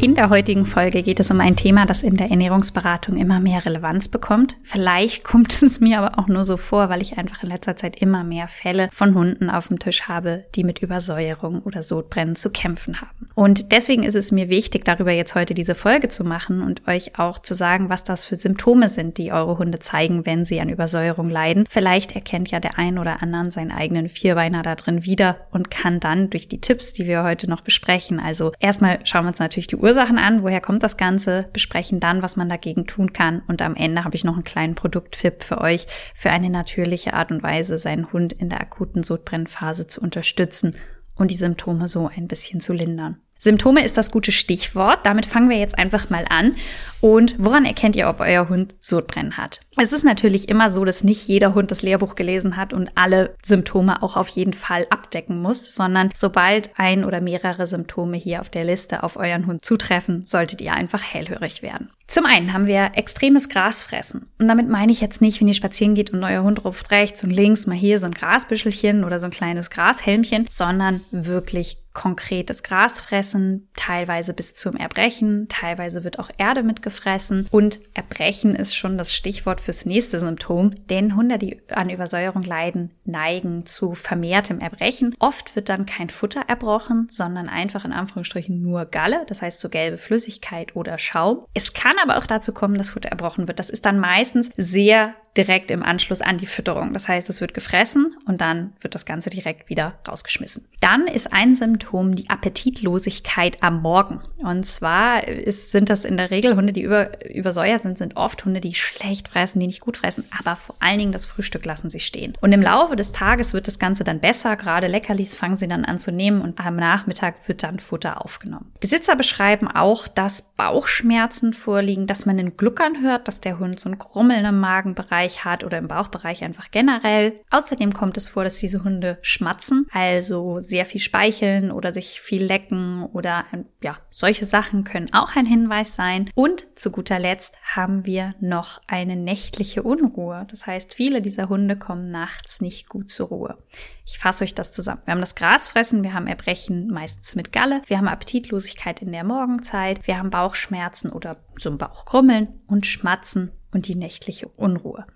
In der heutigen Folge geht es um ein Thema, das in der Ernährungsberatung immer mehr Relevanz bekommt. Vielleicht kommt es mir aber auch nur so vor, weil ich einfach in letzter Zeit immer mehr Fälle von Hunden auf dem Tisch habe, die mit Übersäuerung oder Sodbrennen zu kämpfen haben. Und deswegen ist es mir wichtig, darüber jetzt heute diese Folge zu machen und euch auch zu sagen, was das für Symptome sind, die eure Hunde zeigen, wenn sie an Übersäuerung leiden. Vielleicht erkennt ja der ein oder anderen seinen eigenen Vierbeiner da drin wieder und kann dann durch die Tipps, die wir heute noch besprechen, also erstmal schauen wir uns natürlich die Ursachen an, woher kommt das Ganze, besprechen dann, was man dagegen tun kann und am Ende habe ich noch einen kleinen Produkttipp für euch, für eine natürliche Art und Weise, seinen Hund in der akuten Sodbrennphase zu unterstützen und die Symptome so ein bisschen zu lindern. Symptome ist das gute Stichwort. Damit fangen wir jetzt einfach mal an. Und woran erkennt ihr, ob euer Hund Sodbrennen hat? Es ist natürlich immer so, dass nicht jeder Hund das Lehrbuch gelesen hat und alle Symptome auch auf jeden Fall abdecken muss, sondern sobald ein oder mehrere Symptome hier auf der Liste auf euren Hund zutreffen, solltet ihr einfach hellhörig werden. Zum einen haben wir extremes Grasfressen. Und damit meine ich jetzt nicht, wenn ihr spazieren geht und euer Hund ruft rechts und links mal hier so ein Grasbüschelchen oder so ein kleines Grashelmchen, sondern wirklich konkretes Gras fressen, teilweise bis zum Erbrechen, teilweise wird auch Erde mitgefressen und Erbrechen ist schon das Stichwort fürs nächste Symptom, denn Hunde, die an Übersäuerung leiden, neigen zu vermehrtem Erbrechen. Oft wird dann kein Futter erbrochen, sondern einfach in Anführungsstrichen nur Galle, das heißt so gelbe Flüssigkeit oder Schaum. Es kann aber auch dazu kommen, dass Futter erbrochen wird. Das ist dann meistens sehr direkt im Anschluss an die Fütterung. Das heißt, es wird gefressen und dann wird das Ganze direkt wieder rausgeschmissen. Dann ist ein Symptom die Appetitlosigkeit am Morgen. Und zwar ist, sind das in der Regel Hunde, die über, übersäuert sind, sind oft Hunde, die schlecht fressen, die nicht gut fressen, aber vor allen Dingen das Frühstück lassen sie stehen. Und im Laufe des Tages wird das Ganze dann besser. Gerade Leckerlis fangen sie dann an zu nehmen und am Nachmittag wird dann Futter aufgenommen. Besitzer beschreiben auch, dass Bauchschmerzen vorliegen, dass man einen Gluckern hört, dass der Hund so ein Grummeln im Magenbereich Bauchbereich hat oder im Bauchbereich einfach generell. Außerdem kommt es vor, dass diese Hunde schmatzen, also sehr viel speicheln oder sich viel lecken oder ja, solche Sachen können auch ein Hinweis sein. Und zu guter Letzt haben wir noch eine nächtliche Unruhe. Das heißt, viele dieser Hunde kommen nachts nicht gut zur Ruhe. Ich fasse euch das zusammen. Wir haben das Grasfressen, wir haben Erbrechen meistens mit Galle, wir haben Appetitlosigkeit in der Morgenzeit, wir haben Bauchschmerzen oder so ein Bauchgrummeln und Schmatzen und die nächtliche Unruhe.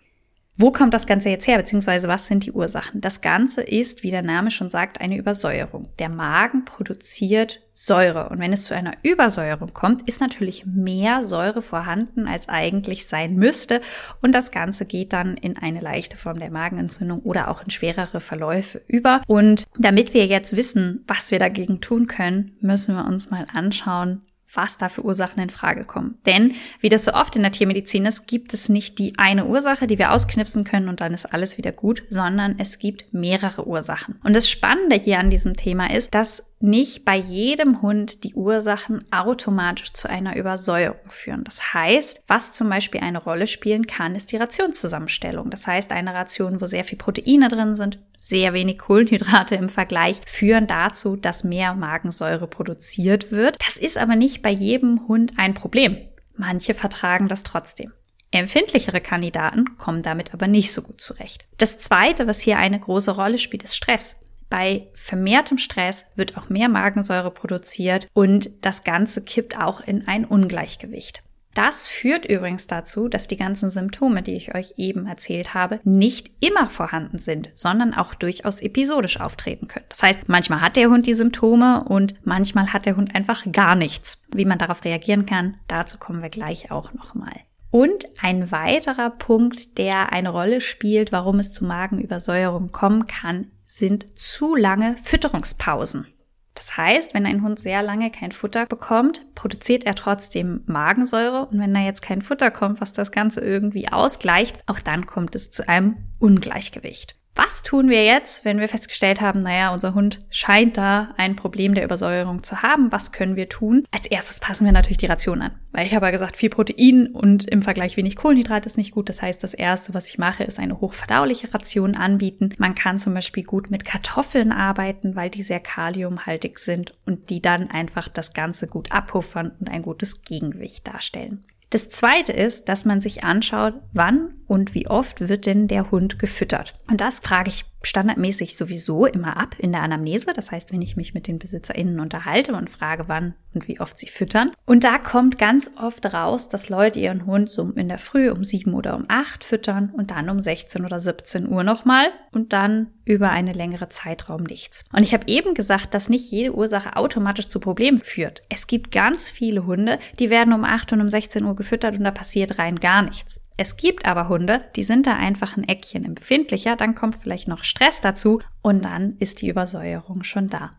Wo kommt das Ganze jetzt her, beziehungsweise was sind die Ursachen? Das Ganze ist, wie der Name schon sagt, eine Übersäuerung. Der Magen produziert Säure und wenn es zu einer Übersäuerung kommt, ist natürlich mehr Säure vorhanden, als eigentlich sein müsste und das Ganze geht dann in eine leichte Form der Magenentzündung oder auch in schwerere Verläufe über. Und damit wir jetzt wissen, was wir dagegen tun können, müssen wir uns mal anschauen, was da für Ursachen in Frage kommen. Denn, wie das so oft in der Tiermedizin ist, gibt es nicht die eine Ursache, die wir ausknipsen können und dann ist alles wieder gut, sondern es gibt mehrere Ursachen. Und das Spannende hier an diesem Thema ist, dass nicht bei jedem Hund die Ursachen automatisch zu einer Übersäuerung führen. Das heißt, was zum Beispiel eine Rolle spielen kann, ist die Rationszusammenstellung. Das heißt, eine Ration, wo sehr viel Proteine drin sind, sehr wenig Kohlenhydrate im Vergleich, führen dazu, dass mehr Magensäure produziert wird. Das ist aber nicht bei jedem Hund ein Problem. Manche vertragen das trotzdem. Empfindlichere Kandidaten kommen damit aber nicht so gut zurecht. Das zweite, was hier eine große Rolle spielt, ist Stress. Bei vermehrtem Stress wird auch mehr Magensäure produziert und das Ganze kippt auch in ein Ungleichgewicht. Das führt übrigens dazu, dass die ganzen Symptome, die ich euch eben erzählt habe, nicht immer vorhanden sind, sondern auch durchaus episodisch auftreten können. Das heißt, manchmal hat der Hund die Symptome und manchmal hat der Hund einfach gar nichts. Wie man darauf reagieren kann, dazu kommen wir gleich auch nochmal. Und ein weiterer Punkt, der eine Rolle spielt, warum es zu Magenübersäuerung kommen kann, sind zu lange Fütterungspausen. Das heißt, wenn ein Hund sehr lange kein Futter bekommt, produziert er trotzdem Magensäure und wenn da jetzt kein Futter kommt, was das Ganze irgendwie ausgleicht, auch dann kommt es zu einem Ungleichgewicht. Was tun wir jetzt, wenn wir festgestellt haben, naja, unser Hund scheint da ein Problem der Übersäuerung zu haben? Was können wir tun? Als erstes passen wir natürlich die Ration an, weil ich habe ja gesagt, viel Protein und im Vergleich wenig Kohlenhydrat ist nicht gut. Das heißt, das erste, was ich mache, ist eine hochverdauliche Ration anbieten. Man kann zum Beispiel gut mit Kartoffeln arbeiten, weil die sehr kaliumhaltig sind und die dann einfach das Ganze gut abpuffern und ein gutes Gegengewicht darstellen. Das zweite ist, dass man sich anschaut, wann und wie oft wird denn der Hund gefüttert. Und das frage ich standardmäßig sowieso immer ab in der Anamnese. Das heißt, wenn ich mich mit den BesitzerInnen unterhalte und frage, wann und wie oft sie füttern. Und da kommt ganz oft raus, dass Leute ihren Hund so in der Früh um sieben oder um acht füttern und dann um 16 oder 17 Uhr nochmal und dann über eine längere Zeitraum nichts. Und ich habe eben gesagt, dass nicht jede Ursache automatisch zu Problemen führt. Es gibt ganz viele Hunde, die werden um 8 und um 16 Uhr gefüttert und da passiert rein gar nichts. Es gibt aber Hunde, die sind da einfach ein Eckchen empfindlicher, dann kommt vielleicht noch Stress dazu und dann ist die Übersäuerung schon da.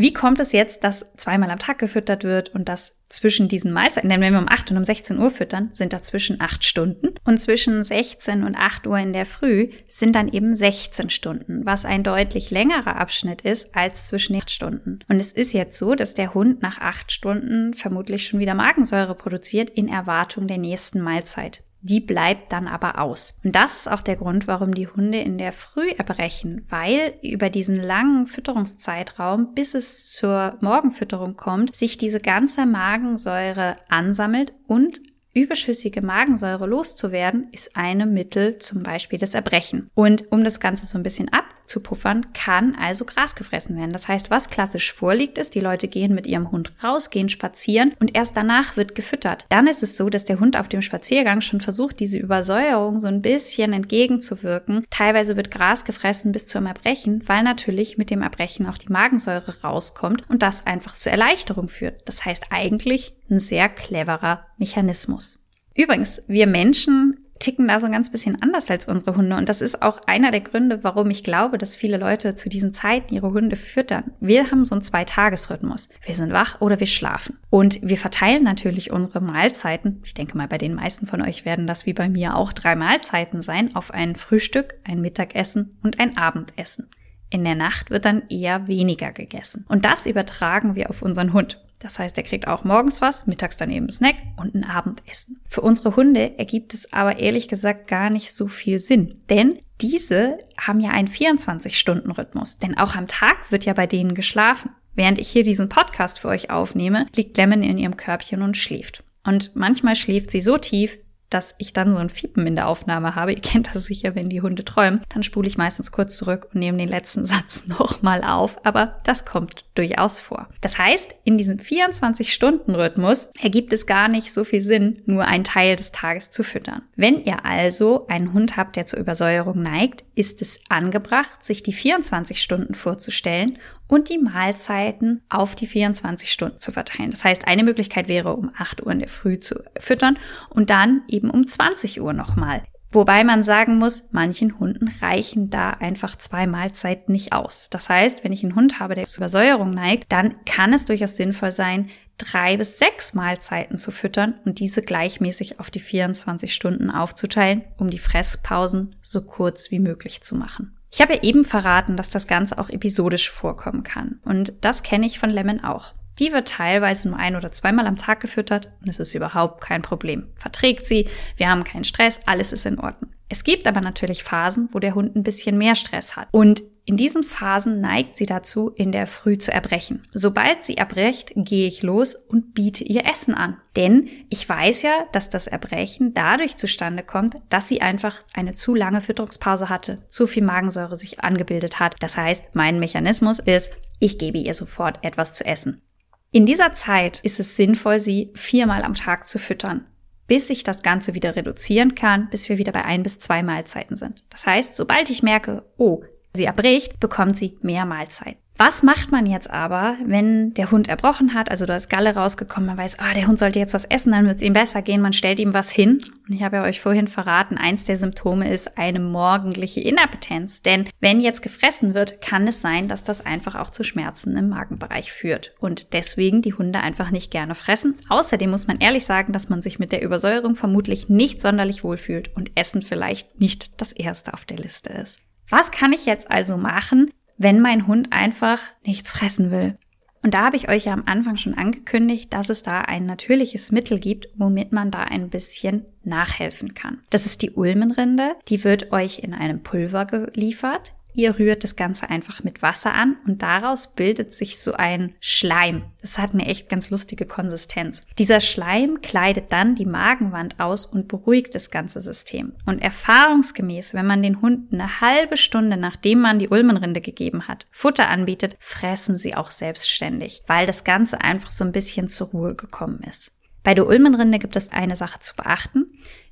Wie kommt es jetzt, dass zweimal am Tag gefüttert wird und dass zwischen diesen Mahlzeiten, denn wenn wir um 8 und um 16 Uhr füttern, sind dazwischen 8 Stunden und zwischen 16 und 8 Uhr in der Früh sind dann eben 16 Stunden, was ein deutlich längerer Abschnitt ist als zwischen 8 Stunden. Und es ist jetzt so, dass der Hund nach 8 Stunden vermutlich schon wieder Magensäure produziert in Erwartung der nächsten Mahlzeit. Die bleibt dann aber aus. Und das ist auch der Grund, warum die Hunde in der Früh erbrechen, weil über diesen langen Fütterungszeitraum, bis es zur Morgenfütterung kommt, sich diese ganze Magensäure ansammelt und überschüssige Magensäure loszuwerden, ist eine Mittel zum Beispiel das Erbrechen. Und um das Ganze so ein bisschen abzupuffern, kann also Gras gefressen werden. Das heißt, was klassisch vorliegt, ist, die Leute gehen mit ihrem Hund raus, gehen spazieren und erst danach wird gefüttert. Dann ist es so, dass der Hund auf dem Spaziergang schon versucht, diese Übersäuerung so ein bisschen entgegenzuwirken. Teilweise wird Gras gefressen bis zum Erbrechen, weil natürlich mit dem Erbrechen auch die Magensäure rauskommt und das einfach zur Erleichterung führt. Das heißt eigentlich ein sehr cleverer Mechanismus. Übrigens, wir Menschen ticken da so ein ganz bisschen anders als unsere Hunde. Und das ist auch einer der Gründe, warum ich glaube, dass viele Leute zu diesen Zeiten ihre Hunde füttern. Wir haben so einen Zwei-Tages-Rhythmus. Wir sind wach oder wir schlafen. Und wir verteilen natürlich unsere Mahlzeiten. Ich denke mal, bei den meisten von euch werden das wie bei mir auch drei Mahlzeiten sein, auf ein Frühstück, ein Mittagessen und ein Abendessen. In der Nacht wird dann eher weniger gegessen. Und das übertragen wir auf unseren Hund. Das heißt, er kriegt auch morgens was, mittags dann eben Snack und ein Abendessen. Für unsere Hunde ergibt es aber ehrlich gesagt gar nicht so viel Sinn, denn diese haben ja einen 24-Stunden-Rhythmus, denn auch am Tag wird ja bei denen geschlafen. Während ich hier diesen Podcast für euch aufnehme, liegt Lemon in ihrem Körbchen und schläft. Und manchmal schläft sie so tief, dass ich dann so ein Fiepen in der Aufnahme habe. Ihr kennt das sicher, wenn die Hunde träumen. Dann spule ich meistens kurz zurück und nehme den letzten Satz nochmal auf. Aber das kommt durchaus vor. Das heißt, in diesem 24-Stunden-Rhythmus ergibt es gar nicht so viel Sinn, nur einen Teil des Tages zu füttern. Wenn ihr also einen Hund habt, der zur Übersäuerung neigt, ist es angebracht, sich die 24 Stunden vorzustellen und die Mahlzeiten auf die 24 Stunden zu verteilen. Das heißt, eine Möglichkeit wäre, um 8 Uhr in der Früh zu füttern und dann eben um 20 Uhr nochmal. Wobei man sagen muss, manchen Hunden reichen da einfach zwei Mahlzeiten nicht aus. Das heißt, wenn ich einen Hund habe, der zur Übersäuerung neigt, dann kann es durchaus sinnvoll sein, drei bis sechs Mahlzeiten zu füttern und diese gleichmäßig auf die 24 Stunden aufzuteilen, um die Fresspausen so kurz wie möglich zu machen. Ich habe eben verraten, dass das Ganze auch episodisch vorkommen kann. Und das kenne ich von Lemon auch. Die wird teilweise nur ein oder zweimal am Tag gefüttert und es ist überhaupt kein Problem. Verträgt sie, wir haben keinen Stress, alles ist in Ordnung. Es gibt aber natürlich Phasen, wo der Hund ein bisschen mehr Stress hat. Und in diesen Phasen neigt sie dazu, in der Früh zu erbrechen. Sobald sie erbrecht, gehe ich los und biete ihr Essen an. Denn ich weiß ja, dass das Erbrechen dadurch zustande kommt, dass sie einfach eine zu lange Fütterungspause hatte, zu viel Magensäure sich angebildet hat. Das heißt, mein Mechanismus ist, ich gebe ihr sofort etwas zu essen. In dieser Zeit ist es sinnvoll, sie viermal am Tag zu füttern, bis ich das Ganze wieder reduzieren kann, bis wir wieder bei ein bis zwei Mahlzeiten sind. Das heißt, sobald ich merke, oh, sie erbricht, bekommt sie mehr Mahlzeit. Was macht man jetzt aber, wenn der Hund erbrochen hat, also da ist Galle rausgekommen, man weiß, ah, der Hund sollte jetzt was essen, dann wird es ihm besser gehen, man stellt ihm was hin. Und ich habe ja euch vorhin verraten, eins der Symptome ist eine morgendliche Inappetenz. Denn wenn jetzt gefressen wird, kann es sein, dass das einfach auch zu Schmerzen im Magenbereich führt. Und deswegen die Hunde einfach nicht gerne fressen. Außerdem muss man ehrlich sagen, dass man sich mit der Übersäuerung vermutlich nicht sonderlich wohlfühlt und Essen vielleicht nicht das erste auf der Liste ist. Was kann ich jetzt also machen, wenn mein Hund einfach nichts fressen will. Und da habe ich euch ja am Anfang schon angekündigt, dass es da ein natürliches Mittel gibt, womit man da ein bisschen nachhelfen kann. Das ist die Ulmenrinde. Die wird euch in einem Pulver geliefert. Ihr rührt das Ganze einfach mit Wasser an und daraus bildet sich so ein Schleim. Das hat eine echt ganz lustige Konsistenz. Dieser Schleim kleidet dann die Magenwand aus und beruhigt das ganze System. Und erfahrungsgemäß, wenn man den Hunden eine halbe Stunde nachdem man die Ulmenrinde gegeben hat, Futter anbietet, fressen sie auch selbstständig, weil das Ganze einfach so ein bisschen zur Ruhe gekommen ist. Bei der Ulmenrinde gibt es eine Sache zu beachten.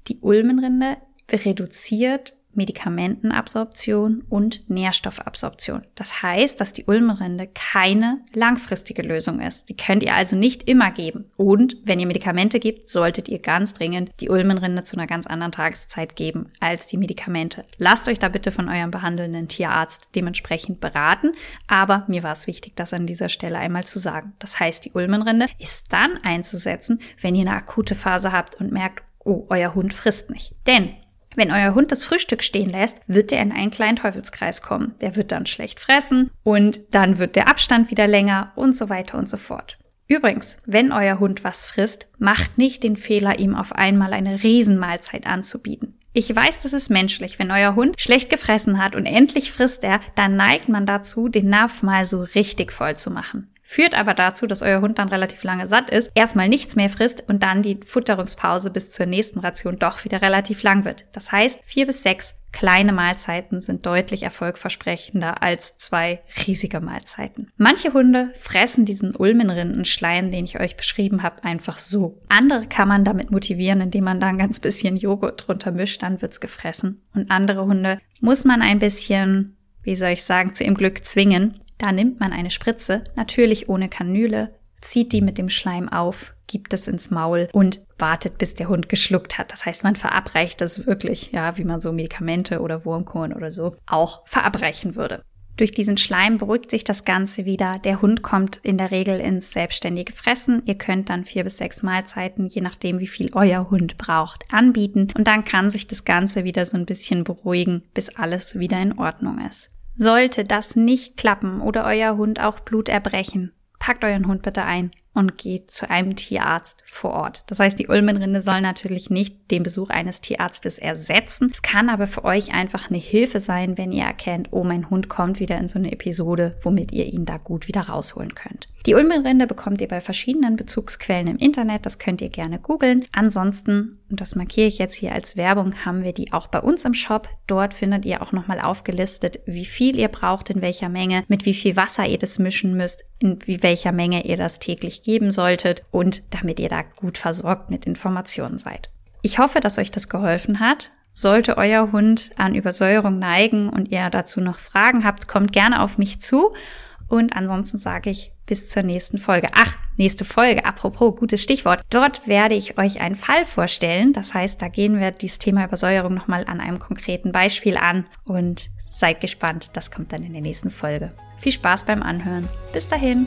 Die Ulmenrinde reduziert Medikamentenabsorption und Nährstoffabsorption. Das heißt, dass die Ulmenrinde keine langfristige Lösung ist. Die könnt ihr also nicht immer geben. Und wenn ihr Medikamente gebt, solltet ihr ganz dringend die Ulmenrinde zu einer ganz anderen Tageszeit geben als die Medikamente. Lasst euch da bitte von eurem behandelnden Tierarzt dementsprechend beraten. Aber mir war es wichtig, das an dieser Stelle einmal zu sagen. Das heißt, die Ulmenrinde ist dann einzusetzen, wenn ihr eine akute Phase habt und merkt, oh, euer Hund frisst nicht. Denn wenn euer Hund das Frühstück stehen lässt, wird er in einen kleinen Teufelskreis kommen. Der wird dann schlecht fressen und dann wird der Abstand wieder länger und so weiter und so fort. Übrigens, wenn euer Hund was frisst, macht nicht den Fehler, ihm auf einmal eine Riesenmahlzeit anzubieten. Ich weiß, das ist menschlich. Wenn euer Hund schlecht gefressen hat und endlich frisst er, dann neigt man dazu, den Napf mal so richtig voll zu machen führt aber dazu, dass euer Hund dann relativ lange satt ist, erstmal nichts mehr frisst und dann die Futterungspause bis zur nächsten Ration doch wieder relativ lang wird. Das heißt, vier bis sechs kleine Mahlzeiten sind deutlich erfolgversprechender als zwei riesige Mahlzeiten. Manche Hunde fressen diesen Ulmenrindenschleim, den ich euch beschrieben habe, einfach so. Andere kann man damit motivieren, indem man da ein ganz bisschen Joghurt drunter mischt, dann wird's gefressen. Und andere Hunde muss man ein bisschen, wie soll ich sagen, zu ihrem Glück zwingen. Da nimmt man eine Spritze, natürlich ohne Kanüle, zieht die mit dem Schleim auf, gibt es ins Maul und wartet, bis der Hund geschluckt hat. Das heißt, man verabreicht das wirklich, ja, wie man so Medikamente oder Wurmkorn oder so auch verabreichen würde. Durch diesen Schleim beruhigt sich das Ganze wieder. Der Hund kommt in der Regel ins selbstständige Fressen. Ihr könnt dann vier bis sechs Mahlzeiten, je nachdem wie viel euer Hund braucht, anbieten. Und dann kann sich das Ganze wieder so ein bisschen beruhigen, bis alles wieder in Ordnung ist. Sollte das nicht klappen oder euer Hund auch Blut erbrechen, packt euren Hund bitte ein und geht zu einem Tierarzt vor Ort. Das heißt, die Ulmenrinde soll natürlich nicht den Besuch eines Tierarztes ersetzen. Es kann aber für euch einfach eine Hilfe sein, wenn ihr erkennt, oh, mein Hund kommt wieder in so eine Episode, womit ihr ihn da gut wieder rausholen könnt. Die Ulmenrinde bekommt ihr bei verschiedenen Bezugsquellen im Internet. Das könnt ihr gerne googeln. Ansonsten, und das markiere ich jetzt hier als Werbung, haben wir die auch bei uns im Shop. Dort findet ihr auch nochmal aufgelistet, wie viel ihr braucht, in welcher Menge, mit wie viel Wasser ihr das mischen müsst, in wie welcher Menge ihr das täglich geben solltet und damit ihr da gut versorgt mit Informationen seid. Ich hoffe, dass euch das geholfen hat. Sollte euer Hund an Übersäuerung neigen und ihr dazu noch Fragen habt, kommt gerne auf mich zu. Und ansonsten sage ich bis zur nächsten Folge. Ach, nächste Folge, apropos, gutes Stichwort. Dort werde ich euch einen Fall vorstellen. Das heißt, da gehen wir dieses Thema Übersäuerung nochmal an einem konkreten Beispiel an und seid gespannt. Das kommt dann in der nächsten Folge. Viel Spaß beim Anhören. Bis dahin.